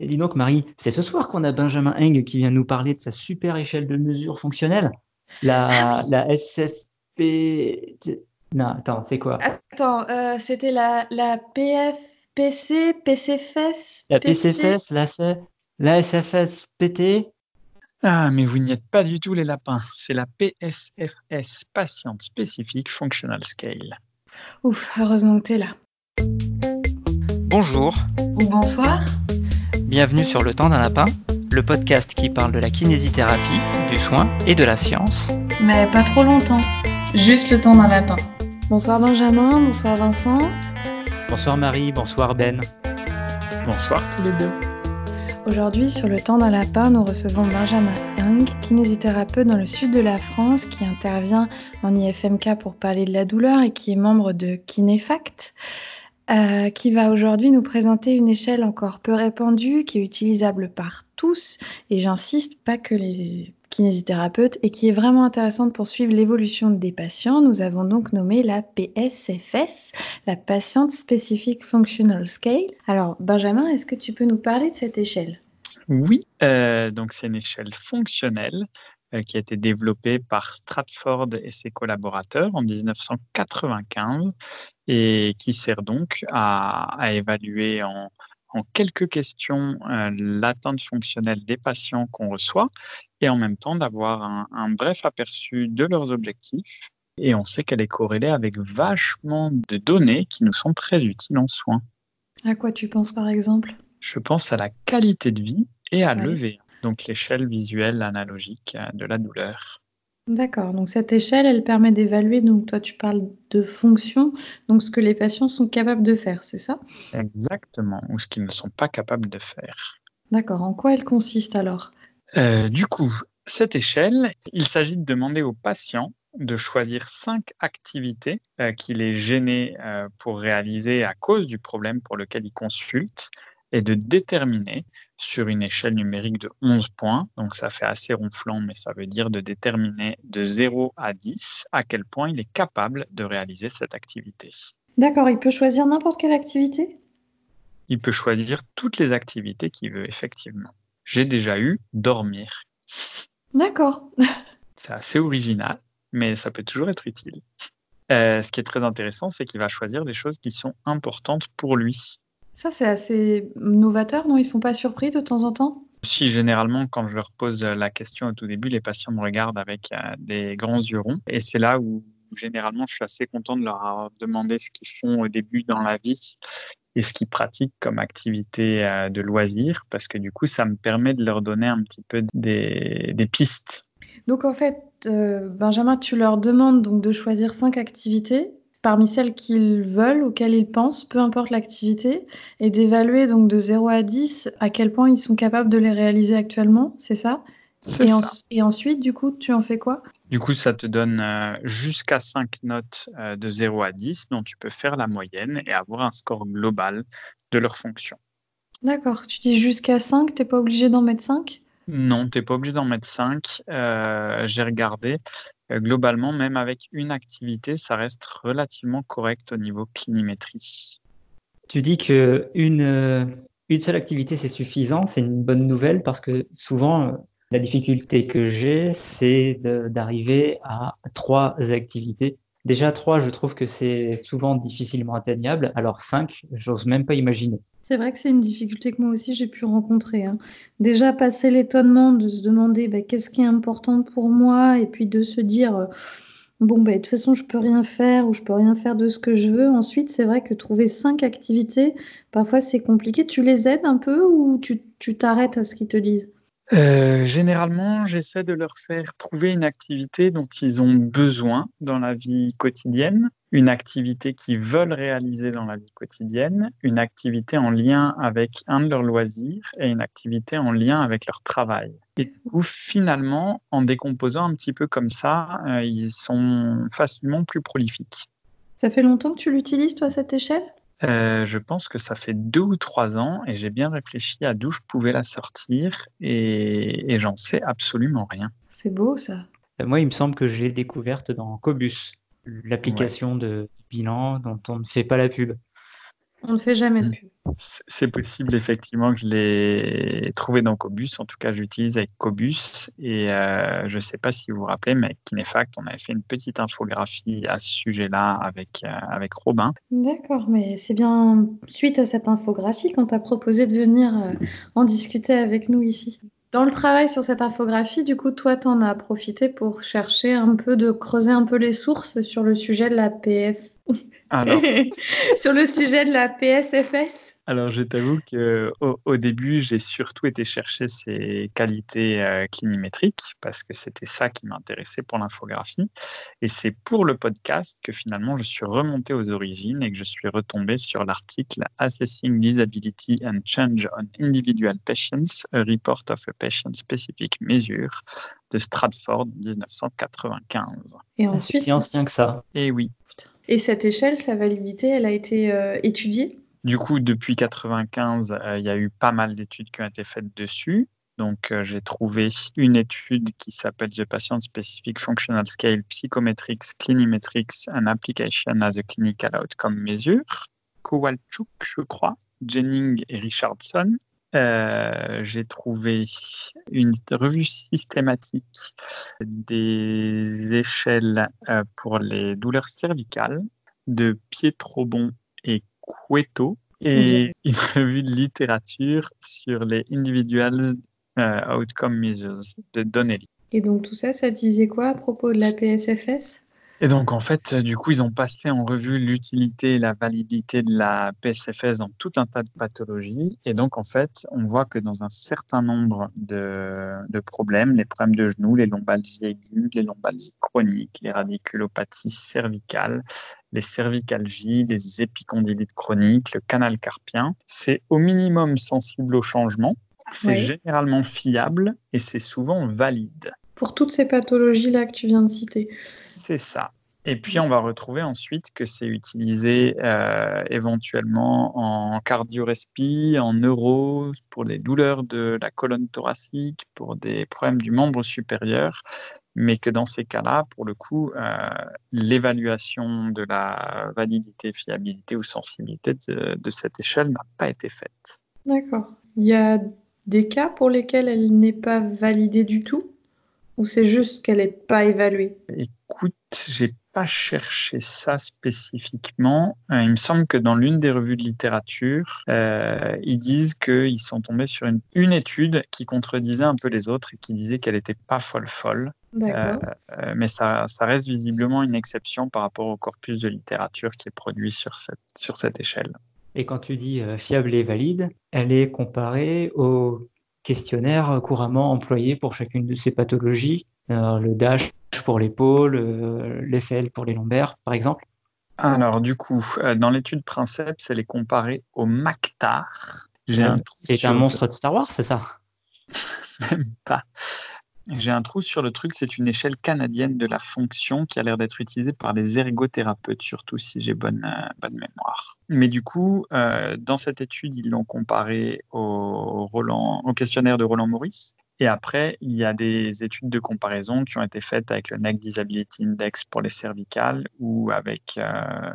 Et dis donc, Marie, c'est ce soir qu'on a Benjamin Eng qui vient nous parler de sa super échelle de mesure fonctionnelle, la, la SFP. Non, attends, c'est quoi? Attends, euh, c'était la, la PF, PC, PCFS La PCFS, la, la SFS PT Ah, mais vous n'y êtes pas du tout, les lapins. C'est la PSFS, Patient Specific Functional Scale. Ouf, heureusement que tu es là. Bonjour. Ou bonsoir. Bienvenue sur Le Temps d'un Lapin, le podcast qui parle de la kinésithérapie, du soin et de la science. Mais pas trop longtemps. Juste le temps d'un lapin. Bonsoir Benjamin, bonsoir Vincent. Bonsoir Marie, bonsoir Ben. Bonsoir tous les deux. Aujourd'hui, sur le temps d'un lapin, nous recevons Benjamin Young, kinésithérapeute dans le sud de la France, qui intervient en IFMK pour parler de la douleur et qui est membre de Kinéfact. Euh, qui va aujourd'hui nous présenter une échelle encore peu répandue, qui est utilisable par tous, et j'insiste, pas que les kinésithérapeutes, et qui est vraiment intéressante pour suivre l'évolution des patients. Nous avons donc nommé la PSFS, la Patient Specific Functional Scale. Alors, Benjamin, est-ce que tu peux nous parler de cette échelle? Oui, euh, donc c'est une échelle fonctionnelle qui a été développée par Stratford et ses collaborateurs en 1995 et qui sert donc à, évaluer en, quelques questions euh, l'atteinte fonctionnelle des patients qu'on reçoit et en même temps d'avoir un, bref aperçu de leurs objectifs. Et on sait qu'elle est corrélée avec vachement de données qui nous sont très utiles en soins. À quoi tu penses par exemple? Je pense à la qualité de vie et à lever, donc l'échelle visuelle analogique euh, de la douleur. D'accord. Donc cette échelle, elle permet d'évaluer, donc toi tu parles de fonction, donc ce que les patients sont capables de faire, c'est ça? Exactement, ou ce qu'ils ne sont pas capables de faire. D'accord. En quoi elle consiste alors? Euh, Du coup, cette échelle, il s'agit de demander aux patients de choisir cinq activités euh, qu'il est gêné euh, pour réaliser à cause du problème pour lequel ils consultent et de déterminer sur une échelle numérique de 11 points, donc ça fait assez ronflant, mais ça veut dire de déterminer de 0 à 10 à quel point il est capable de réaliser cette activité. D'accord, il peut choisir n'importe quelle activité? Il peut choisir toutes les activités qu'il veut, effectivement. J'ai déjà eu dormir. D'accord. C'est assez original, mais ça peut toujours être utile. Euh, ce qui est très intéressant, c'est qu'il va choisir des choses qui sont importantes pour lui. Ça, c'est assez novateur, non? Ils sont pas surpris de temps en temps? Si, généralement, quand je leur pose la question au tout début, les patients me regardent avec euh, des grands yeux ronds. Et c'est là où, généralement, je suis assez content de leur demander ce qu'ils font au début dans la vie et ce qu'ils pratiquent comme activité euh, de loisir, parce que du coup, ça me permet de leur donner un petit peu des, pistes. Donc, en fait, euh, Benjamin, tu leur demandes donc de choisir cinq activités parmi celles qu'ils veulent, auxquelles ils pensent, peu importe l'activité, et d'évaluer donc de 0 à 10 à quel point ils sont capables de les réaliser actuellement, c'est ça? Et, ça. et, ensuite, du coup, tu en fais quoi? Du coup, ça te donne euh, jusqu'à 5 notes euh, de 0 à 10 dont tu peux faire la moyenne et avoir un score global de leur fonction. D'accord. Tu dis jusqu'à 5, tu n'es pas obligé d'en mettre 5 non, tu n'es pas obligé d'en mettre 5. Euh, j'ai regardé. Euh, globalement, même avec une activité, ça reste relativement correct au niveau clinimétrie. Tu dis que une, euh, une seule activité, c'est suffisant. C'est une bonne nouvelle parce que souvent, la difficulté que j'ai, c'est d'arriver à trois activités. Déjà, trois, je trouve que c'est souvent difficilement atteignable. Alors, cinq, j'ose même pas imaginer. C'est vrai que c'est une difficulté que moi aussi j'ai pu rencontrer. Hein. Déjà passer l'étonnement de se demander bah, qu'est-ce qui est important pour moi et puis de se dire euh, bon bah, de toute façon je peux rien faire ou je peux rien faire de ce que je veux. Ensuite c'est vrai que trouver cinq activités parfois c'est compliqué. Tu les aides un peu ou tu t'arrêtes à ce qu'ils te disent? Euh, généralement, j'essaie de leur faire trouver une activité dont ils ont besoin dans la vie quotidienne, une activité qu'ils veulent réaliser dans la vie quotidienne, une activité en lien avec un de leurs loisirs et une activité en lien avec leur travail. Et où finalement, en décomposant un petit peu comme ça, euh, ils sont facilement plus prolifiques. Ça fait longtemps que tu l'utilises, toi, cette échelle? Euh, je pense que ça fait deux ou trois ans et j'ai bien réfléchi à d'où je pouvais la sortir et, j'en sais absolument rien. C'est beau ça. Euh, moi, il me semble que je l'ai découverte dans Cobus, l'application de bilan dont on ne fait pas la pub. On ne fait jamais de mm. pub. C'est possible effectivement que je l'ai trouvé dans Cobus. En tout cas, je l'utilise avec Cobus. Et euh, je ne sais pas si vous vous rappelez, mais avec Kinefact, on avait fait une petite infographie à ce sujet-là avec, euh, avec Robin. D'accord, mais c'est bien suite à cette infographie qu'on t'a proposé de venir euh, en discuter avec nous ici. Dans le travail sur cette infographie, du coup, toi, tu en as profité pour chercher un peu de creuser un peu les sources sur le sujet de la PF. Alors, sur le sujet de la PSFS alors, je t'avoue qu'au au début, j'ai surtout été chercher ses qualités euh, clinimétriques parce que c'était ça qui m'intéressait pour l'infographie. Et c'est pour le podcast que finalement, je suis remonté aux origines et que je suis retombé sur l'article Assessing Disability and Change on Individual Patients, a Report of a Patient-Specific Measure de Stratford 1995. Et ensuite, c'est ancien que ça. Et oui. Et cette échelle, sa validité, elle a été euh, étudiée du coup, depuis 1995, euh, il y a eu pas mal d'études qui ont été faites dessus. Donc, euh, j'ai trouvé une étude qui s'appelle The Patient Specific Functional Scale Psychometrics, Clinimetrics and Application as a Clinical Outcome Measure. Kowalczuk, je crois, Jennings et Richardson. Euh, j'ai trouvé une revue systématique des échelles pour les douleurs cervicales de Pietrobon et Cueto et une revue de littérature sur les Individual euh, Outcome Measures de Donnelly. Et donc tout ça, ça disait quoi à propos de la PSFS et donc, en fait, du coup, ils ont passé en revue l'utilité et la validité de la PSFS dans tout un tas de pathologies. Et donc, en fait, on voit que dans un certain nombre de, de problèmes, les problèmes de genoux, les lombalgies aiguës, les lombalgies chroniques, les radiculopathies cervicales, les cervicalgies, les épicondylites chroniques, le canal carpien, c'est au minimum sensible au changement. C'est généralement fiable et c'est souvent valide pour toutes ces pathologies-là que tu viens de citer. C'est ça. Et puis, on va retrouver ensuite que c'est utilisé euh, éventuellement en cardio-respi, en neuro, pour les douleurs de la colonne thoracique, pour des problèmes du membre supérieur, mais que dans ces cas-là, pour le coup, euh, l'évaluation de la validité, fiabilité ou sensibilité de, de cette échelle n'a pas été faite. D'accord. Il y a des cas pour lesquels elle n'est pas validée du tout? Ou c'est juste qu'elle n'est pas évaluée? Écoute, j'ai pas cherché ça spécifiquement. Euh, il me semble que dans l'une des revues de littérature, euh, ils disent qu'ils sont tombés sur une, une, étude qui contredisait un peu les autres et qui disait qu'elle n'était pas folle folle. Euh, mais ça, ça, reste visiblement une exception par rapport au corpus de littérature qui est produit sur cette, sur cette échelle. Et quand tu dis fiable et valide, elle est comparée au questionnaire couramment employé pour chacune de ces pathologies. Euh, le DASH pour l'épaule, euh, l'FL pour les lombaires, par exemple. Alors, du coup, euh, dans l'étude Princeps, elle est comparée au MACTAR. Un C'est un monstre de Star Wars, c'est ça? Même pas. J'ai un trou sur le truc, c'est une échelle canadienne de la fonction qui a l'air d'être utilisée par les ergothérapeutes, surtout si j'ai bonne, euh, bonne mémoire. Mais du coup, euh, dans cette étude, ils l'ont comparé au, Roland, au questionnaire de Roland Maurice. Et après, il y a des études de comparaison qui ont été faites avec le Neck Disability Index pour les cervicales ou avec euh,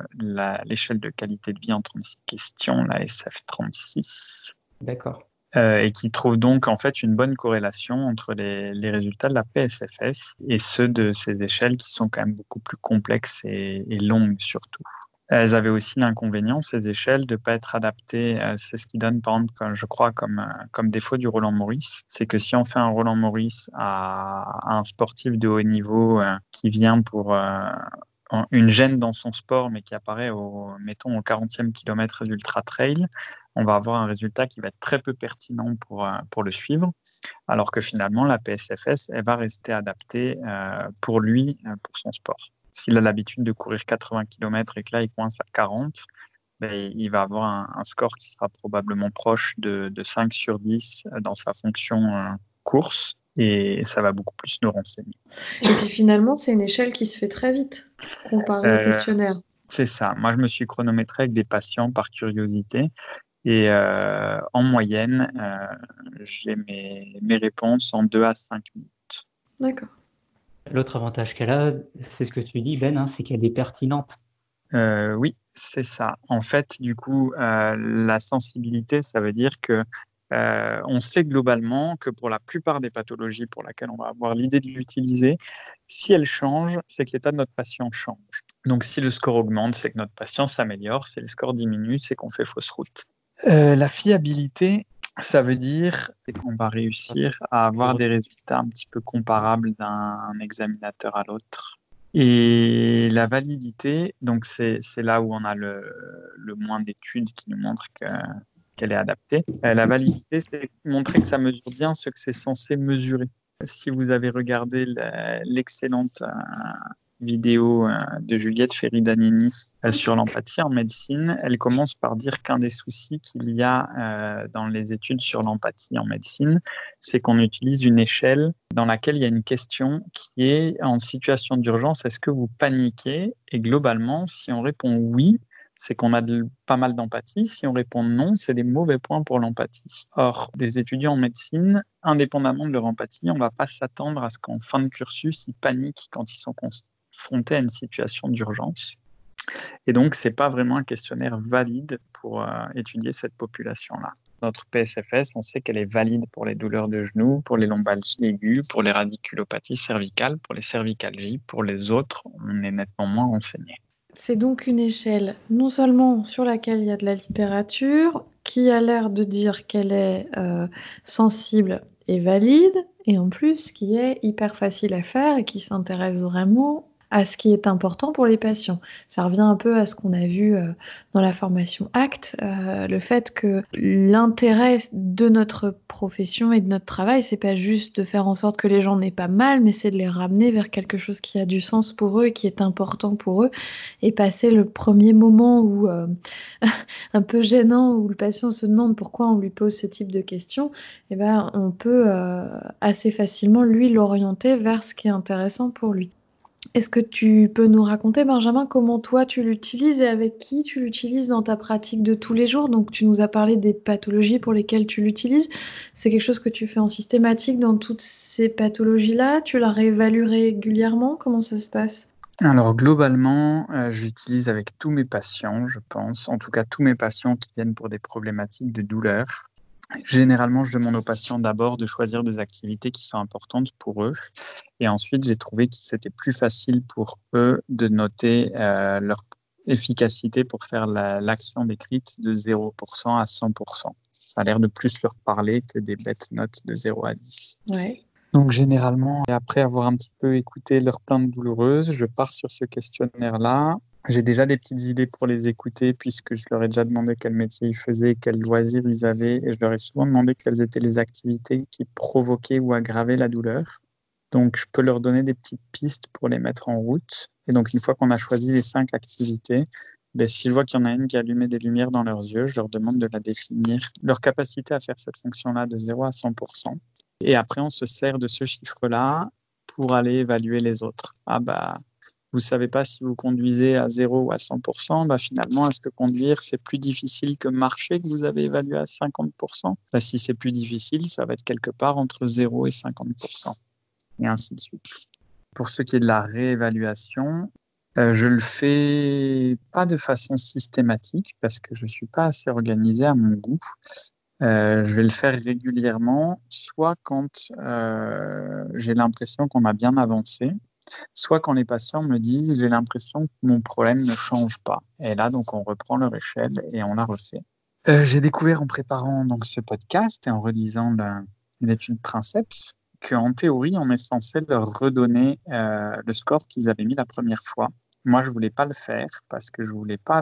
l'échelle de qualité de vie en 36 questions, la SF36. D'accord. Euh, et qui trouve donc en fait une bonne corrélation entre les, résultats de la PSFS et ceux de ces échelles qui sont quand même beaucoup plus complexes et, longues surtout. Elles avaient aussi l'inconvénient, ces échelles, de ne pas être adaptées. Euh, c'est ce qui donne, par exemple, je crois, comme, euh, comme défaut du Roland Maurice. C'est que si on fait un Roland Maurice à, un sportif de haut niveau qui vient pour une gêne dans son sport, mais qui apparaît au, mettons, au 40e kilomètre d'ultra trail, on va avoir un résultat qui va être très peu pertinent pour, euh, pour le suivre, alors que finalement, la PSFS, elle va rester adaptée euh, pour lui, euh, pour son sport. S'il a l'habitude de courir 80 km et que là, il coince à 40, ben, il va avoir un, score qui sera probablement proche de, de 5 sur 10 dans sa fonction course et ça va beaucoup plus nous renseigner. Et puis finalement, c'est une échelle qui se fait très vite comparé au questionnaire. C'est ça. Moi, je me suis chronométré avec des patients par curiosité et euh, en moyenne, euh, j'ai mes, mes, réponses en 2 à 5 minutes. D'accord. L'autre avantage qu'elle a, c'est ce que tu dis, Ben, hein, c'est qu'elle est pertinente. Euh, oui, C'est ça. En fait, du coup, euh, la sensibilité, ça veut dire que euh, on sait globalement que pour la plupart des pathologies pour lesquelles on va avoir l'idée de l'utiliser, si elle change, c'est que l'état de notre patient change. Donc si le score augmente, c'est que notre patient s'améliore. Si le score diminue, c'est qu'on fait fausse route. Euh, la fiabilité, ça veut dire qu'on va réussir à avoir des résultats un petit peu comparables d'un examinateur à l'autre. Et la validité, donc c'est là où on a le, le moins d'études qui nous montrent que qu'elle est adaptée. Euh, la validité, c'est montrer que ça mesure bien ce que c'est censé mesurer. Si vous avez regardé l'excellente euh, vidéo euh, de Juliette Ferridanini sur l'empathie en médecine, elle commence par dire qu'un des soucis qu'il y a dans les études sur l'empathie en médecine, c'est qu'on utilise une échelle dans laquelle il y a une question qui est en situation d'urgence, est-ce que vous paniquez? Et globalement, si on répond oui, c'est qu'on a pas mal d'empathie. Si on répond non, c'est des mauvais points pour l'empathie. Or, des étudiants en médecine, indépendamment de leur empathie, on ne va pas s'attendre à ce qu'en fin de cursus, ils paniquent quand ils sont confrontés à une situation d'urgence. Et donc, ce n'est pas vraiment un questionnaire valide pour euh, étudier cette population-là. Notre PSFS, on sait qu'elle est valide pour les douleurs de genoux, pour les lombalgies aiguës, pour les radiculopathies cervicales, pour les cervicalgies. Pour les autres, on est nettement moins renseigné. C'est donc une échelle non seulement sur laquelle il y a de la littérature, qui a l'air de dire qu'elle est euh, sensible et valide, et en plus qui est hyper facile à faire et qui s'intéresse vraiment à ce qui est important pour les patients. Ça revient un peu à ce qu'on a vu euh, dans la formation ACT, euh, le fait que l'intérêt de notre profession et de notre travail, c'est pas juste de faire en sorte que les gens n'aient pas mal, mais c'est de les ramener vers quelque chose qui a du sens pour eux et qui est important pour eux, et passer le premier moment où euh, un peu gênant où le patient se demande pourquoi on lui pose ce type de questions, eh ben on peut assez facilement lui l'orienter vers ce qui est intéressant pour lui. Est-ce que tu peux nous raconter, Benjamin, comment toi tu l'utilises et avec qui tu l'utilises dans ta pratique de tous les jours? Donc, tu nous as parlé des pathologies pour lesquelles tu l'utilises. C'est quelque chose que tu fais en systématique dans toutes ces pathologies-là? Tu la réévalues régulièrement? Comment ça se passe? Alors globalement, euh, j'utilise avec tous mes patients, je pense, en tout cas tous mes patients qui viennent pour des problématiques de douleur. Généralement, je demande aux patients d'abord de choisir des activités qui sont importantes pour eux. Et ensuite, j'ai trouvé que c'était plus facile pour eux de noter euh, leur efficacité pour faire l'action décrite de 0% à 100%. Ça a l'air de plus leur parler que des bêtes notes de 0 à 10. Donc généralement, après avoir un petit peu écouté leurs plaintes douloureuses, je pars sur ce questionnaire-là j'ai déjà des petites idées pour les écouter puisque je leur ai déjà demandé quel métier ils faisaient, quels loisirs ils avaient et je leur ai souvent demandé quelles étaient les activités qui provoquaient ou aggravaient la douleur. Donc je peux leur donner des petites pistes pour les mettre en route. Et donc une fois qu'on a choisi les cinq activités, ben, si je vois qu'il y en a une qui allumait des lumières dans leurs yeux, je leur demande de la définir, leur capacité à faire cette fonction-là de 0 à 100%. Et après, on se sert de ce chiffre-là pour aller évaluer les autres. Ah bah, vous savez pas si vous conduisez à 0 ou à 100%, bah finalement, est-ce que conduire, c'est plus difficile que marcher que vous avez évalué à 50% bah, Si c'est plus difficile, ça va être quelque part entre 0 et 50%, et ainsi de suite. Pour ce qui est de la réévaluation, euh, je le fais pas de façon systématique parce que je suis pas assez organisé à mon goût. Euh, je vais le faire régulièrement, soit quand euh, j'ai l'impression qu'on a bien avancé, soit quand les patients me disent j'ai l'impression que mon problème ne change pas. Et là, donc, on reprend leur échelle et on la refait. Euh, j'ai découvert en préparant donc ce podcast et en relisant l'étude Princeps qu'en théorie, on est censé leur redonner euh, le score qu'ils avaient mis la première fois. Moi, je voulais pas le faire parce que je voulais pas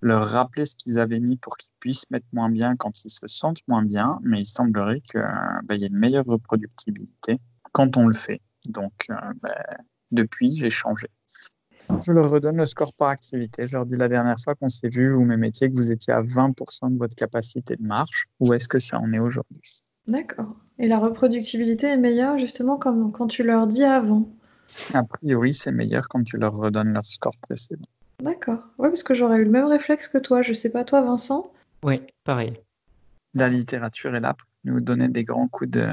leur rappeler ce qu'ils avaient mis pour qu'ils puissent mettre moins bien quand ils se sentent moins bien, mais il semblerait qu'il bah, y ait une meilleure reproductibilité quand on le fait. Donc, euh, ben, depuis, j'ai changé. Je leur redonne le score par activité. Je leur dis la dernière fois qu'on s'est vu ou mes métiers que vous étiez à 20% de votre capacité de marche. Où est-ce que ça en est aujourd'hui? D'accord. Et la reproductibilité est meilleure justement comme quand tu leur dis avant? A priori, c'est meilleur quand tu leur redonnes leur score précédent. D'accord. Oui, parce que j'aurais eu le même réflexe que toi. Je sais pas, toi, Vincent? Oui, pareil. La littérature est là pour nous donner des grands coups de,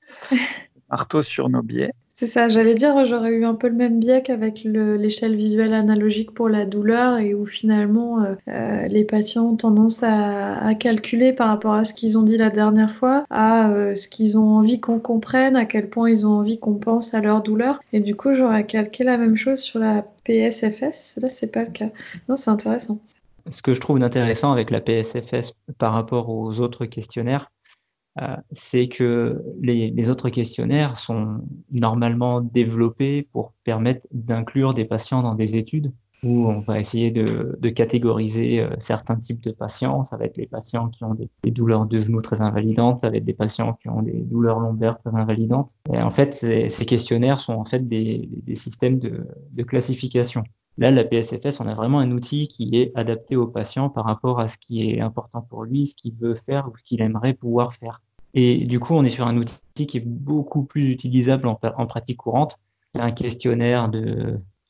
marteau sur nos biais. C'est ça, j'allais dire, j'aurais eu un peu le même biais qu'avec l'échelle visuelle analogique pour la douleur et où finalement euh, euh, les patients ont tendance à, calculer par rapport à ce qu'ils ont dit la dernière fois, à euh, ce qu'ils ont envie qu'on comprenne, à quel point ils ont envie qu'on pense à leur douleur. Et du coup, j'aurais calqué la même chose sur la PSFS. Là, c'est pas le cas. Non, c'est intéressant. Ce que je trouve intéressant avec la PSFS par rapport aux autres questionnaires, c'est que les, autres questionnaires sont normalement développés pour permettre d'inclure des patients dans des études où on va essayer de, catégoriser euh, certains types de patients. Ça va être les patients qui ont des, douleurs de genoux très invalidantes, ça va être des patients qui ont des douleurs lombaires très invalidantes. Et en fait, ces, questionnaires sont en fait des, systèmes de, de, classification. Là, la PSFS, on a vraiment un outil qui est adapté au patient par rapport à ce qui est important pour lui, ce qu'il veut faire ou ce qu'il aimerait pouvoir faire. Et du coup, on est sur un outil qui est beaucoup plus utilisable en, pratique courante. Un questionnaire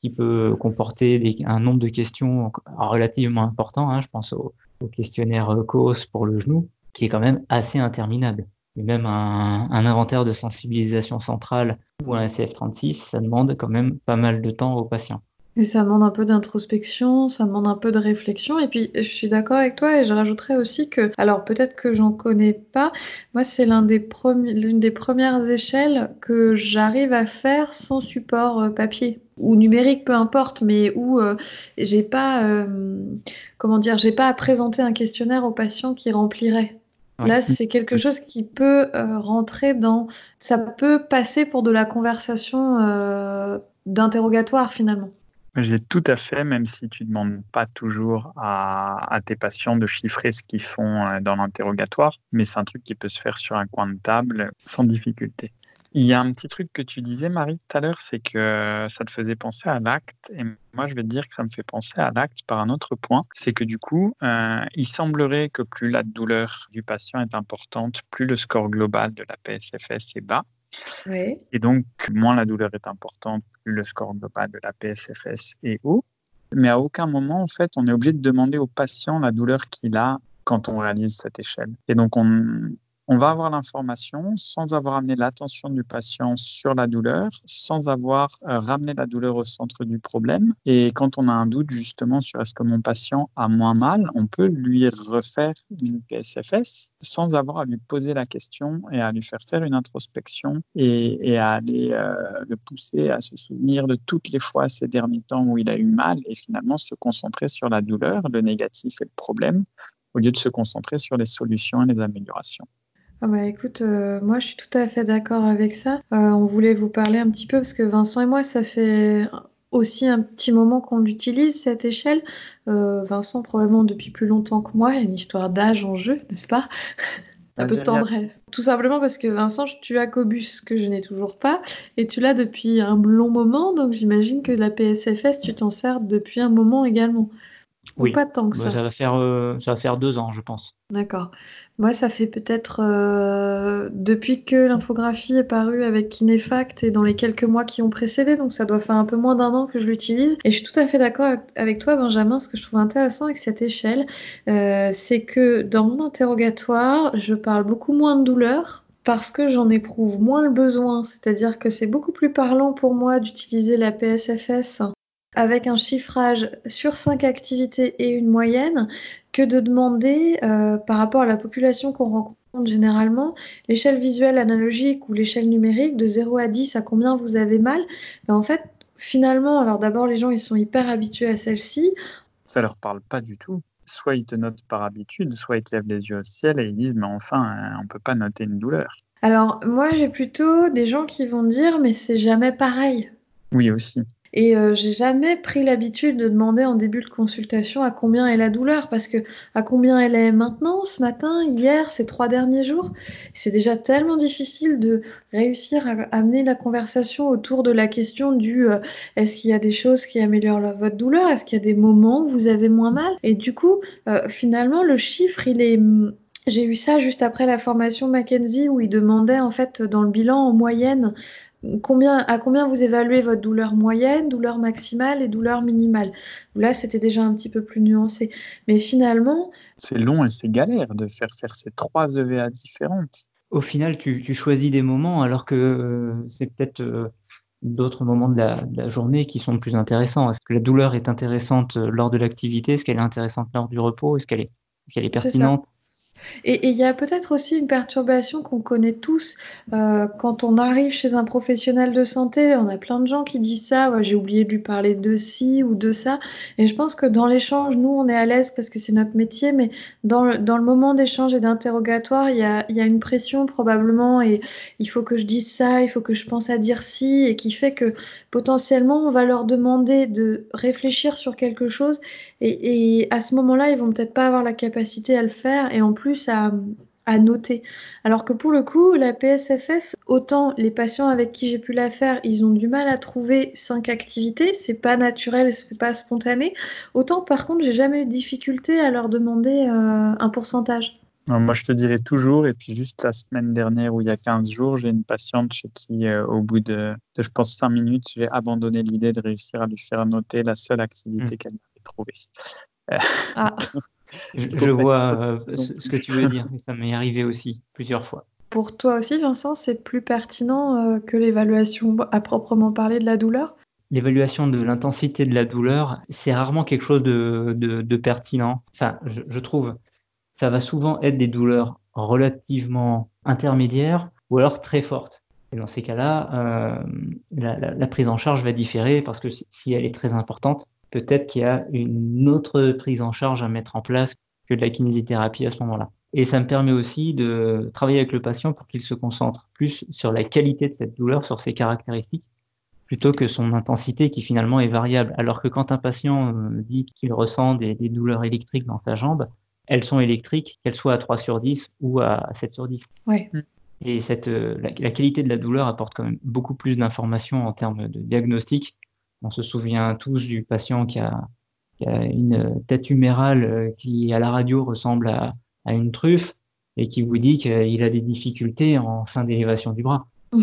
qui peut comporter un nombre de questions relativement important. Hein, je pense au, questionnaire COS pour le genou, qui est quand même assez interminable. Et même un, un inventaire de sensibilisation centrale ou un SF36, ça demande quand même pas mal de temps aux patients. Et ça demande un peu d'introspection, ça demande un peu de réflexion. Et puis, je suis d'accord avec toi et je rajouterais aussi que, alors peut-être que j'en connais pas, moi c'est l'une des, des premières échelles que j'arrive à faire sans support euh, papier ou numérique, peu importe, mais où euh, j'ai pas, euh, comment dire, j'ai pas à présenter un questionnaire au patient qui remplirait. Là, c'est quelque chose qui peut rentrer dans. Ça peut passer pour de la conversation d'interrogatoire finalement. J'ai tout à fait, même si tu ne demandes pas toujours à, tes patients de chiffrer ce qu'ils font euh, dans l'interrogatoire, mais c'est un truc qui peut se faire sur un coin de table sans difficulté. Il y a un petit truc que tu disais, Marie, tout à l'heure, c'est que ça te faisait penser à l'acte. Et moi, je vais te dire que ça me fait penser à l'acte par un autre point. C'est que du coup, euh, il semblerait que plus la douleur du patient est importante, plus le score global de la PSFS est bas. Et donc, moins la douleur est importante, plus le score global de la PSFS est haut. Mais à aucun moment, en fait, on est obligé de demander au patient la douleur qu'il a quand on réalise cette échelle. Et donc, on, on va avoir l'information sans avoir amené l'attention du patient sur la douleur, sans avoir euh, ramené la douleur au centre du problème. Et quand on a un doute justement sur est-ce que mon patient a moins mal, on peut lui refaire une PSFS sans avoir à lui poser la question et à lui faire faire une introspection et, à aller euh, le pousser à se souvenir de toutes les fois ces derniers temps où il a eu mal et finalement se concentrer sur la douleur, le négatif et le problème au lieu de se concentrer sur les solutions et les améliorations. Ah bah écoute, euh, moi je suis tout à fait d'accord avec ça. Euh, on voulait vous parler un petit peu parce que Vincent et moi, ça fait aussi un petit moment qu'on l'utilise, cette échelle. Euh, Vincent, probablement depuis plus longtemps que moi, il y a une histoire d'âge en jeu, n'est-ce pas? Un peu de tendresse. Tout simplement parce que Vincent, tu as Cobus que je n'ai toujours pas et tu l'as depuis un long moment, donc j'imagine que la PSFS, tu t'en sers depuis un moment également. Oui. pas tant que bah, ça. ça, va faire, ça va faire deux ans, je pense. D'accord. Moi, ça fait peut-être euh, depuis que l'infographie est parue avec Kinefact et dans les quelques mois qui ont précédé, donc ça doit faire un peu moins d'un an que je l'utilise. Et je suis tout à fait d'accord avec toi, Benjamin. Ce que je trouve intéressant avec cette échelle, euh, c'est que dans mon interrogatoire, je parle beaucoup moins de douleur parce que j'en éprouve moins le besoin. C'est-à-dire que c'est beaucoup plus parlant pour moi d'utiliser la PSFS avec un chiffrage sur cinq activités et une moyenne que de demander euh, par rapport à la population qu'on rencontre généralement, l'échelle visuelle analogique ou l'échelle numérique de 0 à 10 à combien vous avez mal. Mais en fait, finalement, alors d'abord les gens ils sont hyper habitués à celle-ci. Ça leur parle pas du tout. Soit ils te notent par habitude, soit ils te lèvent les yeux au ciel et ils disent mais enfin euh, on peut pas noter une douleur. Alors moi j'ai plutôt des gens qui vont dire mais c'est jamais pareil. Oui aussi. Et euh, j'ai jamais pris l'habitude de demander en début de consultation à combien est la douleur, parce que à combien elle est maintenant, ce matin, hier, ces trois derniers jours. C'est déjà tellement difficile de réussir à amener la conversation autour de la question du euh, est-ce qu'il y a des choses qui améliorent votre douleur, est-ce qu'il y a des moments où vous avez moins mal? Et du coup, euh, finalement, le chiffre, il est j'ai eu ça juste après la formation Mackenzie où il demandait en fait dans le bilan en moyenne combien, à combien vous évaluez votre douleur moyenne, douleur maximale et douleur minimale? Là, c'était déjà un petit peu plus nuancé. Mais finalement... C'est long et c'est galère de faire faire ces trois EVA différentes. au final, tu, choisis des moments alors que euh, c'est peut-être euh, d'autres moments de la, journée qui sont plus intéressants. Est-ce que la douleur est intéressante euh, lors de l'activité? Est-ce qu'elle est intéressante lors du repos? Est-ce qu'elle est, est, est, pertinente? Et il y a peut-être aussi une perturbation qu'on connaît tous euh, quand on arrive chez un professionnel de santé. On a plein de gens qui disent ça. J'ai oublié de lui parler de ci ou de ça. Et je pense que dans l'échange, nous, on est à l'aise parce que c'est notre métier. Mais dans le, moment d'échange et d'interrogatoire, il y a, y a, une pression probablement. Et il faut que je dise ça, il faut que je pense à dire ci. Et qui fait que potentiellement, on va leur demander de réfléchir sur quelque chose. Et, et à ce moment-là, ils vont peut-être pas avoir la capacité à le faire. Et en plus, à, noter. Alors que pour le coup, la PSFS, autant les patients avec qui j'ai pu la faire, ils ont du mal à trouver cinq activités, c'est pas naturel, c'est pas spontané. Autant par contre, j'ai jamais eu de difficulté à leur demander euh, un pourcentage. moi, je te dirais toujours, et puis juste la semaine dernière où il y a 15 jours, j'ai une patiente chez qui, euh, au bout de, je pense, 5 minutes, j'ai abandonné l'idée de réussir à lui faire noter la seule activité mmh. qu'elle avait trouvée. Ah. Je, vois euh, ce, que tu veux dire, ça m'est arrivé aussi plusieurs fois. Pour toi aussi, Vincent, c'est plus pertinent euh, que l'évaluation à proprement parler de la douleur? L'évaluation de l'intensité de la douleur, c'est rarement quelque chose de, pertinent. Enfin, je, trouve, ça va souvent être des douleurs relativement intermédiaires ou alors très fortes. Et dans ces cas-là, euh, la, prise en charge va différer parce que si elle est très importante, peut-être qu'il y a une autre prise en charge à mettre en place que de la kinésithérapie à ce moment-là. Et ça me permet aussi de travailler avec le patient pour qu'il se concentre plus sur la qualité de cette douleur, sur ses caractéristiques, plutôt que son intensité qui finalement est variable. Alors que quand un patient euh, dit qu'il ressent des, douleurs électriques dans sa jambe, elles sont électriques, qu'elles soient à 3 sur 10 ou à 7 sur 10. Ouais. Et cette, euh, la, la, qualité de la douleur apporte quand même beaucoup plus d'informations en termes de diagnostic on se souvient tous du patient qui a, une tête humérale euh, qui, à la radio, ressemble à, une truffe et qui vous dit qu'il a des difficultés en fin d'élévation du bras.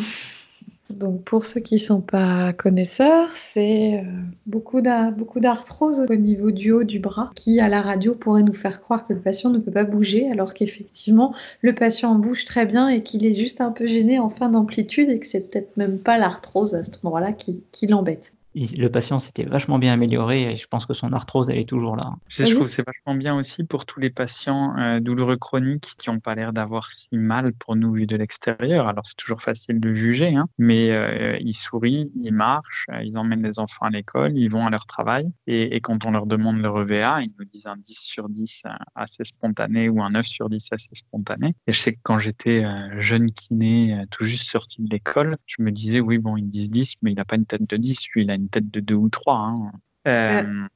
Donc pour ceux qui ne sont pas connaisseurs, c'est euh, beaucoup d'arthrose au niveau du haut du bras qui à la radio pourrait nous faire croire que le patient ne peut pas bouger alors qu'effectivement le patient bouge très bien et qu'il est juste un peu gêné en fin d'amplitude et que c'est peut-être même pas l'arthrose à ce moment-là qui l'embête le patient s'était vachement bien amélioré et je pense que son arthrose, elle est toujours là. Je trouve que c'est vachement bien aussi pour tous les patients euh, douloureux chroniques qui n'ont pas l'air d'avoir si mal pour nous vu de l'extérieur. Alors c'est toujours facile de juger, hein, mais euh, ils sourient, ils marchent, euh, ils emmènent les enfants à l'école, ils vont à leur travail et, quand on leur demande leur EVA, ils nous disent un 10 sur 10 assez spontané ou un 9 sur 10 assez spontané. Et je sais que quand j'étais jeune kiné, tout juste sorti de l'école, je me disais oui, bon, ils disent 10, mais il n'a pas une tête de 10, lui, il a une tête de deux ou trois. Hein.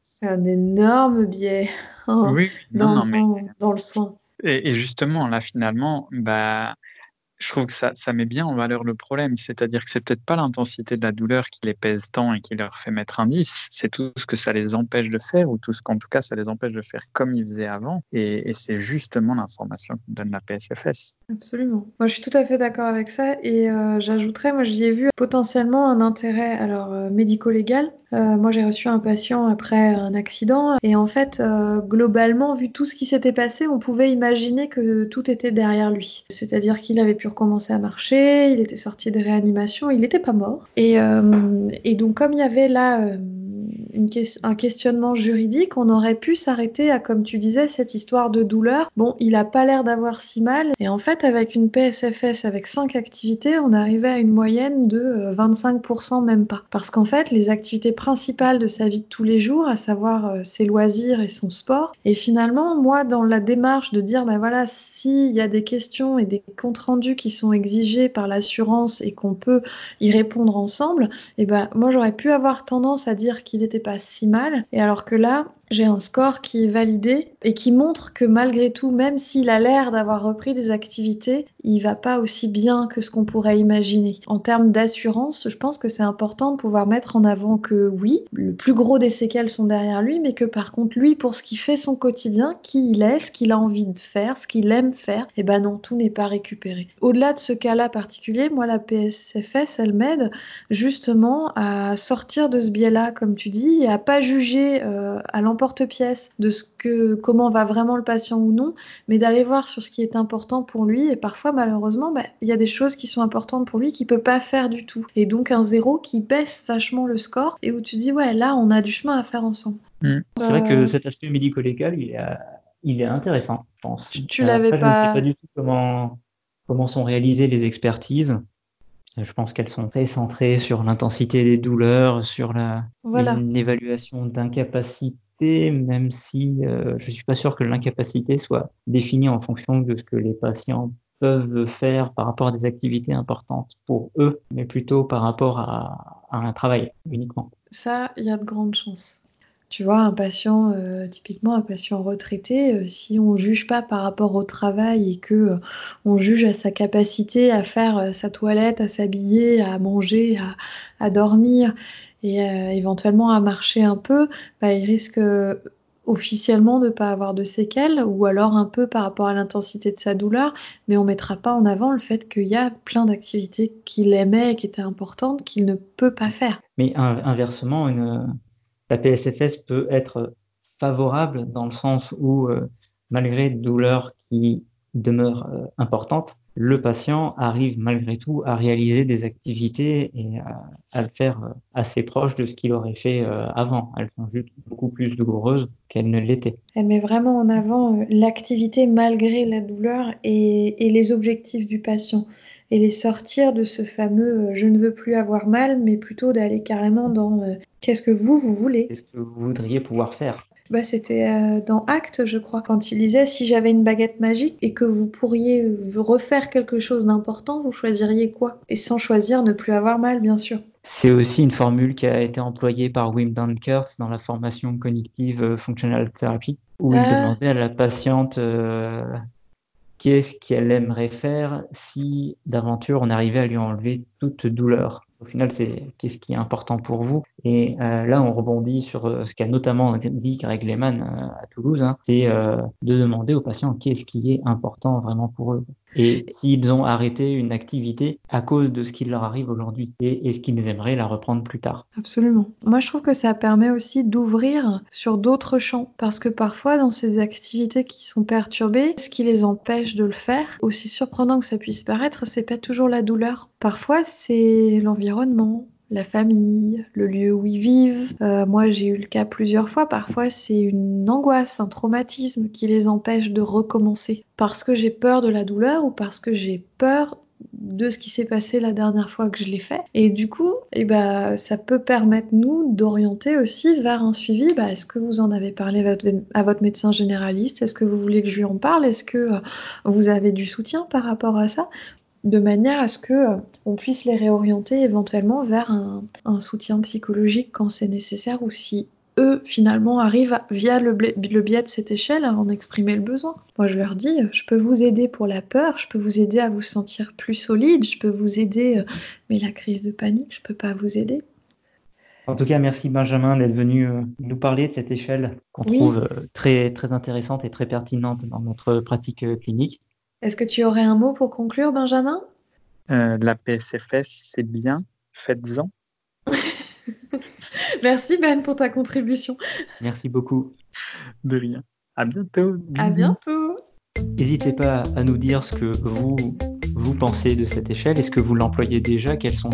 C'est un énorme biais hein, oui, dans, dans, le soin. Et, et, justement, là, finalement, bah, je trouve que ça, met bien en valeur le problème. C'est-à-dire que c'est peut-être pas l'intensité de la douleur qui les pèse tant et qui leur fait mettre un 10, c'est tout ce que ça les empêche de faire, ou tout ce qu'en tout cas ça les empêche de faire comme ils faisaient avant. Et, et c'est justement l'information que donne la PSFS. Absolument. Moi, je suis tout à fait d'accord avec ça. Et euh, j'ajouterais, moi, j'y ai vu potentiellement un intérêt alors euh, médico-légal. Euh, moi, j'ai reçu un patient après un accident. Et en fait, globalement, vu tout ce qui s'était passé, on pouvait imaginer que tout était derrière lui. C'est-à-dire qu'il avait pu recommencer à marcher, il était sorti de réanimation, il n'était pas mort. Euh, et, donc comme il y avait là un questionnement juridique, on aurait pu s'arrêter à, comme tu disais, cette histoire de douleur. Bon, il a pas l'air d'avoir si mal. Et en fait, avec une PSFS avec 5 activités, on arrivait à une moyenne de 25%, euh, même pas. Parce qu'en fait, les activités principales de sa vie de tous les jours, à savoir euh, ses loisirs et son sport, et finalement, moi, dans la démarche de dire, ben voilà, s'il y a des questions et des comptes rendus qui sont exigés par l'assurance et qu'on peut y répondre ensemble, et ben moi, j'aurais pu avoir tendance à dire qu'il était pas si mal. Et alors que là, j'ai un score qui est validé et qui montre que malgré tout, même s'il a l'air d'avoir repris des activités, il va pas aussi bien que ce qu'on pourrait imaginer. En termes d'assurance, je pense que c'est important de pouvoir mettre en avant que oui, le plus gros des séquelles sont derrière lui, mais que par contre, lui, pour ce qui fait son quotidien, qui il est, ce qu'il a envie de faire, ce qu'il aime faire, et eh ben non, tout n'est pas récupéré. Au-delà de ce cas-là particulier, moi, la PSFS, elle m'aide justement à sortir de ce biais-là, comme tu dis, et à pas juger euh, à l'emploi l'emporte-pièce de ce que, comment va vraiment le patient ou non, mais d'aller voir sur ce qui est important pour lui. Et parfois, malheureusement, bah, il y a des choses qui sont importantes pour lui qu'il peut pas faire du tout. Et donc un zéro qui baisse vachement le score et où tu dis ouais, là, on a du chemin à faire ensemble. Mm. C'est vrai que euh, cet aspect médico-légal, il est, il est intéressant, je pense. Tu, l'avais pas. Je ne sais pas du tout comment comment sont réalisées les expertises. Je pense qu'elles sont très centrées sur l'intensité des douleurs, sur la, une évaluation d'incapacité, même si euh, je ne suis pas sûr que l'incapacité soit définie en fonction de ce que les patients peuvent faire par rapport à des activités importantes pour eux, mais plutôt par rapport à un travail uniquement. Ça, il y a de grandes chances. Tu vois, un patient, euh, typiquement un patient retraité, euh, si on juge pas par rapport au travail et que euh, on juge à sa capacité à faire sa toilette, à s'habiller, à manger, à, dormir et éventuellement à marcher un peu, bah, il risque officiellement de ne pas avoir de séquelles ou alors un peu par rapport à l'intensité de sa douleur, mais on mettra pas en avant le fait qu'il y a plein d'activités qu'il aimait et qui étaient importantes qu'il ne peut pas faire. Mais inversement, une la PSFS peut être favorable dans le sens où, euh, malgré des douleurs qui demeurent euh, importantes, le patient arrive malgré tout à réaliser des activités et à, le faire euh, assez proche de ce qu'il aurait fait avant. Elles sont juste beaucoup plus douloureuses qu'elles ne l'étaient. Elle met vraiment en avant l'activité malgré la douleur et les objectifs du patient et les sortir de ce fameux je ne veux plus avoir mal, mais plutôt d'aller carrément dans Qu'est-ce que vous, vous voulez Qu'est-ce que vous voudriez pouvoir faire? Bah, C'était euh, dans Acte, je crois, quand il disait si j'avais une baguette magique et que vous pourriez refaire quelque chose d'important, vous choisiriez quoi? Et sans choisir ne plus avoir mal, bien sûr. C'est aussi une formule qui a été employée par Wim Dankert dans la formation cognitive euh, functional therapy, où il ah. demandait à la patiente euh, qu'est-ce qu'elle aimerait faire si d'aventure on arrivait à lui enlever toute douleur? Au final, c'est qu'est-ce qui est important pour vous? Et euh, là, on rebondit sur euh, ce qu'a notamment dit Greg Lehman euh, à Toulouse, hein, c'est de demander aux patients qu'est-ce qui est important vraiment pour eux. Et s'ils ont arrêté une activité à cause de ce qui leur arrive aujourd'hui et est-ce qu'ils aimeraient la reprendre plus tard. Absolument. Moi, je trouve que ça permet aussi d'ouvrir sur d'autres champs parce que parfois, dans ces activités qui sont perturbées, ce qui les empêche de le faire, aussi surprenant que ça puisse paraître, c'est pas toujours la douleur. Parfois, c'est l'environnement, la famille, le lieu où ils vivent. Euh, moi, j'ai eu le cas plusieurs fois. Parfois, c'est une angoisse, un traumatisme qui les empêche de recommencer parce que j'ai peur de la douleur ou parce que j'ai peur de ce qui s'est passé la dernière fois que je l'ai fait. Et du coup, eh ben, ça peut permettre nous d'orienter aussi vers un suivi. Bah, Est-ce que vous en avez parlé à votre, médecin généraliste? Est-ce que vous voulez que je lui en parle? Est-ce que euh, vous avez du soutien par rapport à ça? De manière à ce que euh, on puisse les réorienter éventuellement vers un, soutien psychologique quand c'est nécessaire ou si eux finalement arrivent via le, biais de cette échelle à en exprimer le besoin. Moi je leur dis, je peux vous aider pour la peur, je peux vous aider à vous sentir plus solide, je peux vous aider, euh, mais la crise de panique, je peux pas vous aider. En tout cas, merci Benjamin d'être venu euh, nous parler de cette échelle qu'on trouve très, très intéressante et très pertinente dans notre pratique clinique. Est-ce que tu aurais un mot pour conclure, Benjamin? Euh, La PSFS, c'est bien. Faites-en. Merci Ben pour ta contribution. Merci beaucoup. De rien. À bientôt. À bientôt. N'hésitez pas à nous dire ce que vous vous pensez de cette échelle? Est-ce que vous l'employez déjà? Quels sont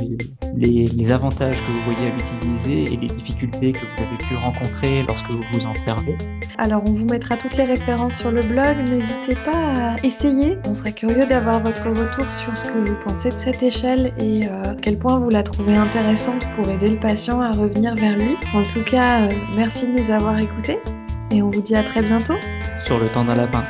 les, avantages que vous voyez à l'utiliser et les difficultés que vous avez pu rencontrer lorsque vous vous en servez? Alors, on vous mettra toutes les références sur le blog. N'hésitez pas à essayer. On serait curieux d'avoir votre retour sur ce que vous pensez de cette échelle et euh, à quel point vous la trouvez intéressante pour aider le patient à revenir vers lui. En tout cas, euh, merci de nous avoir écoutés et on vous dit à très bientôt. Sur le temps d'un lapin.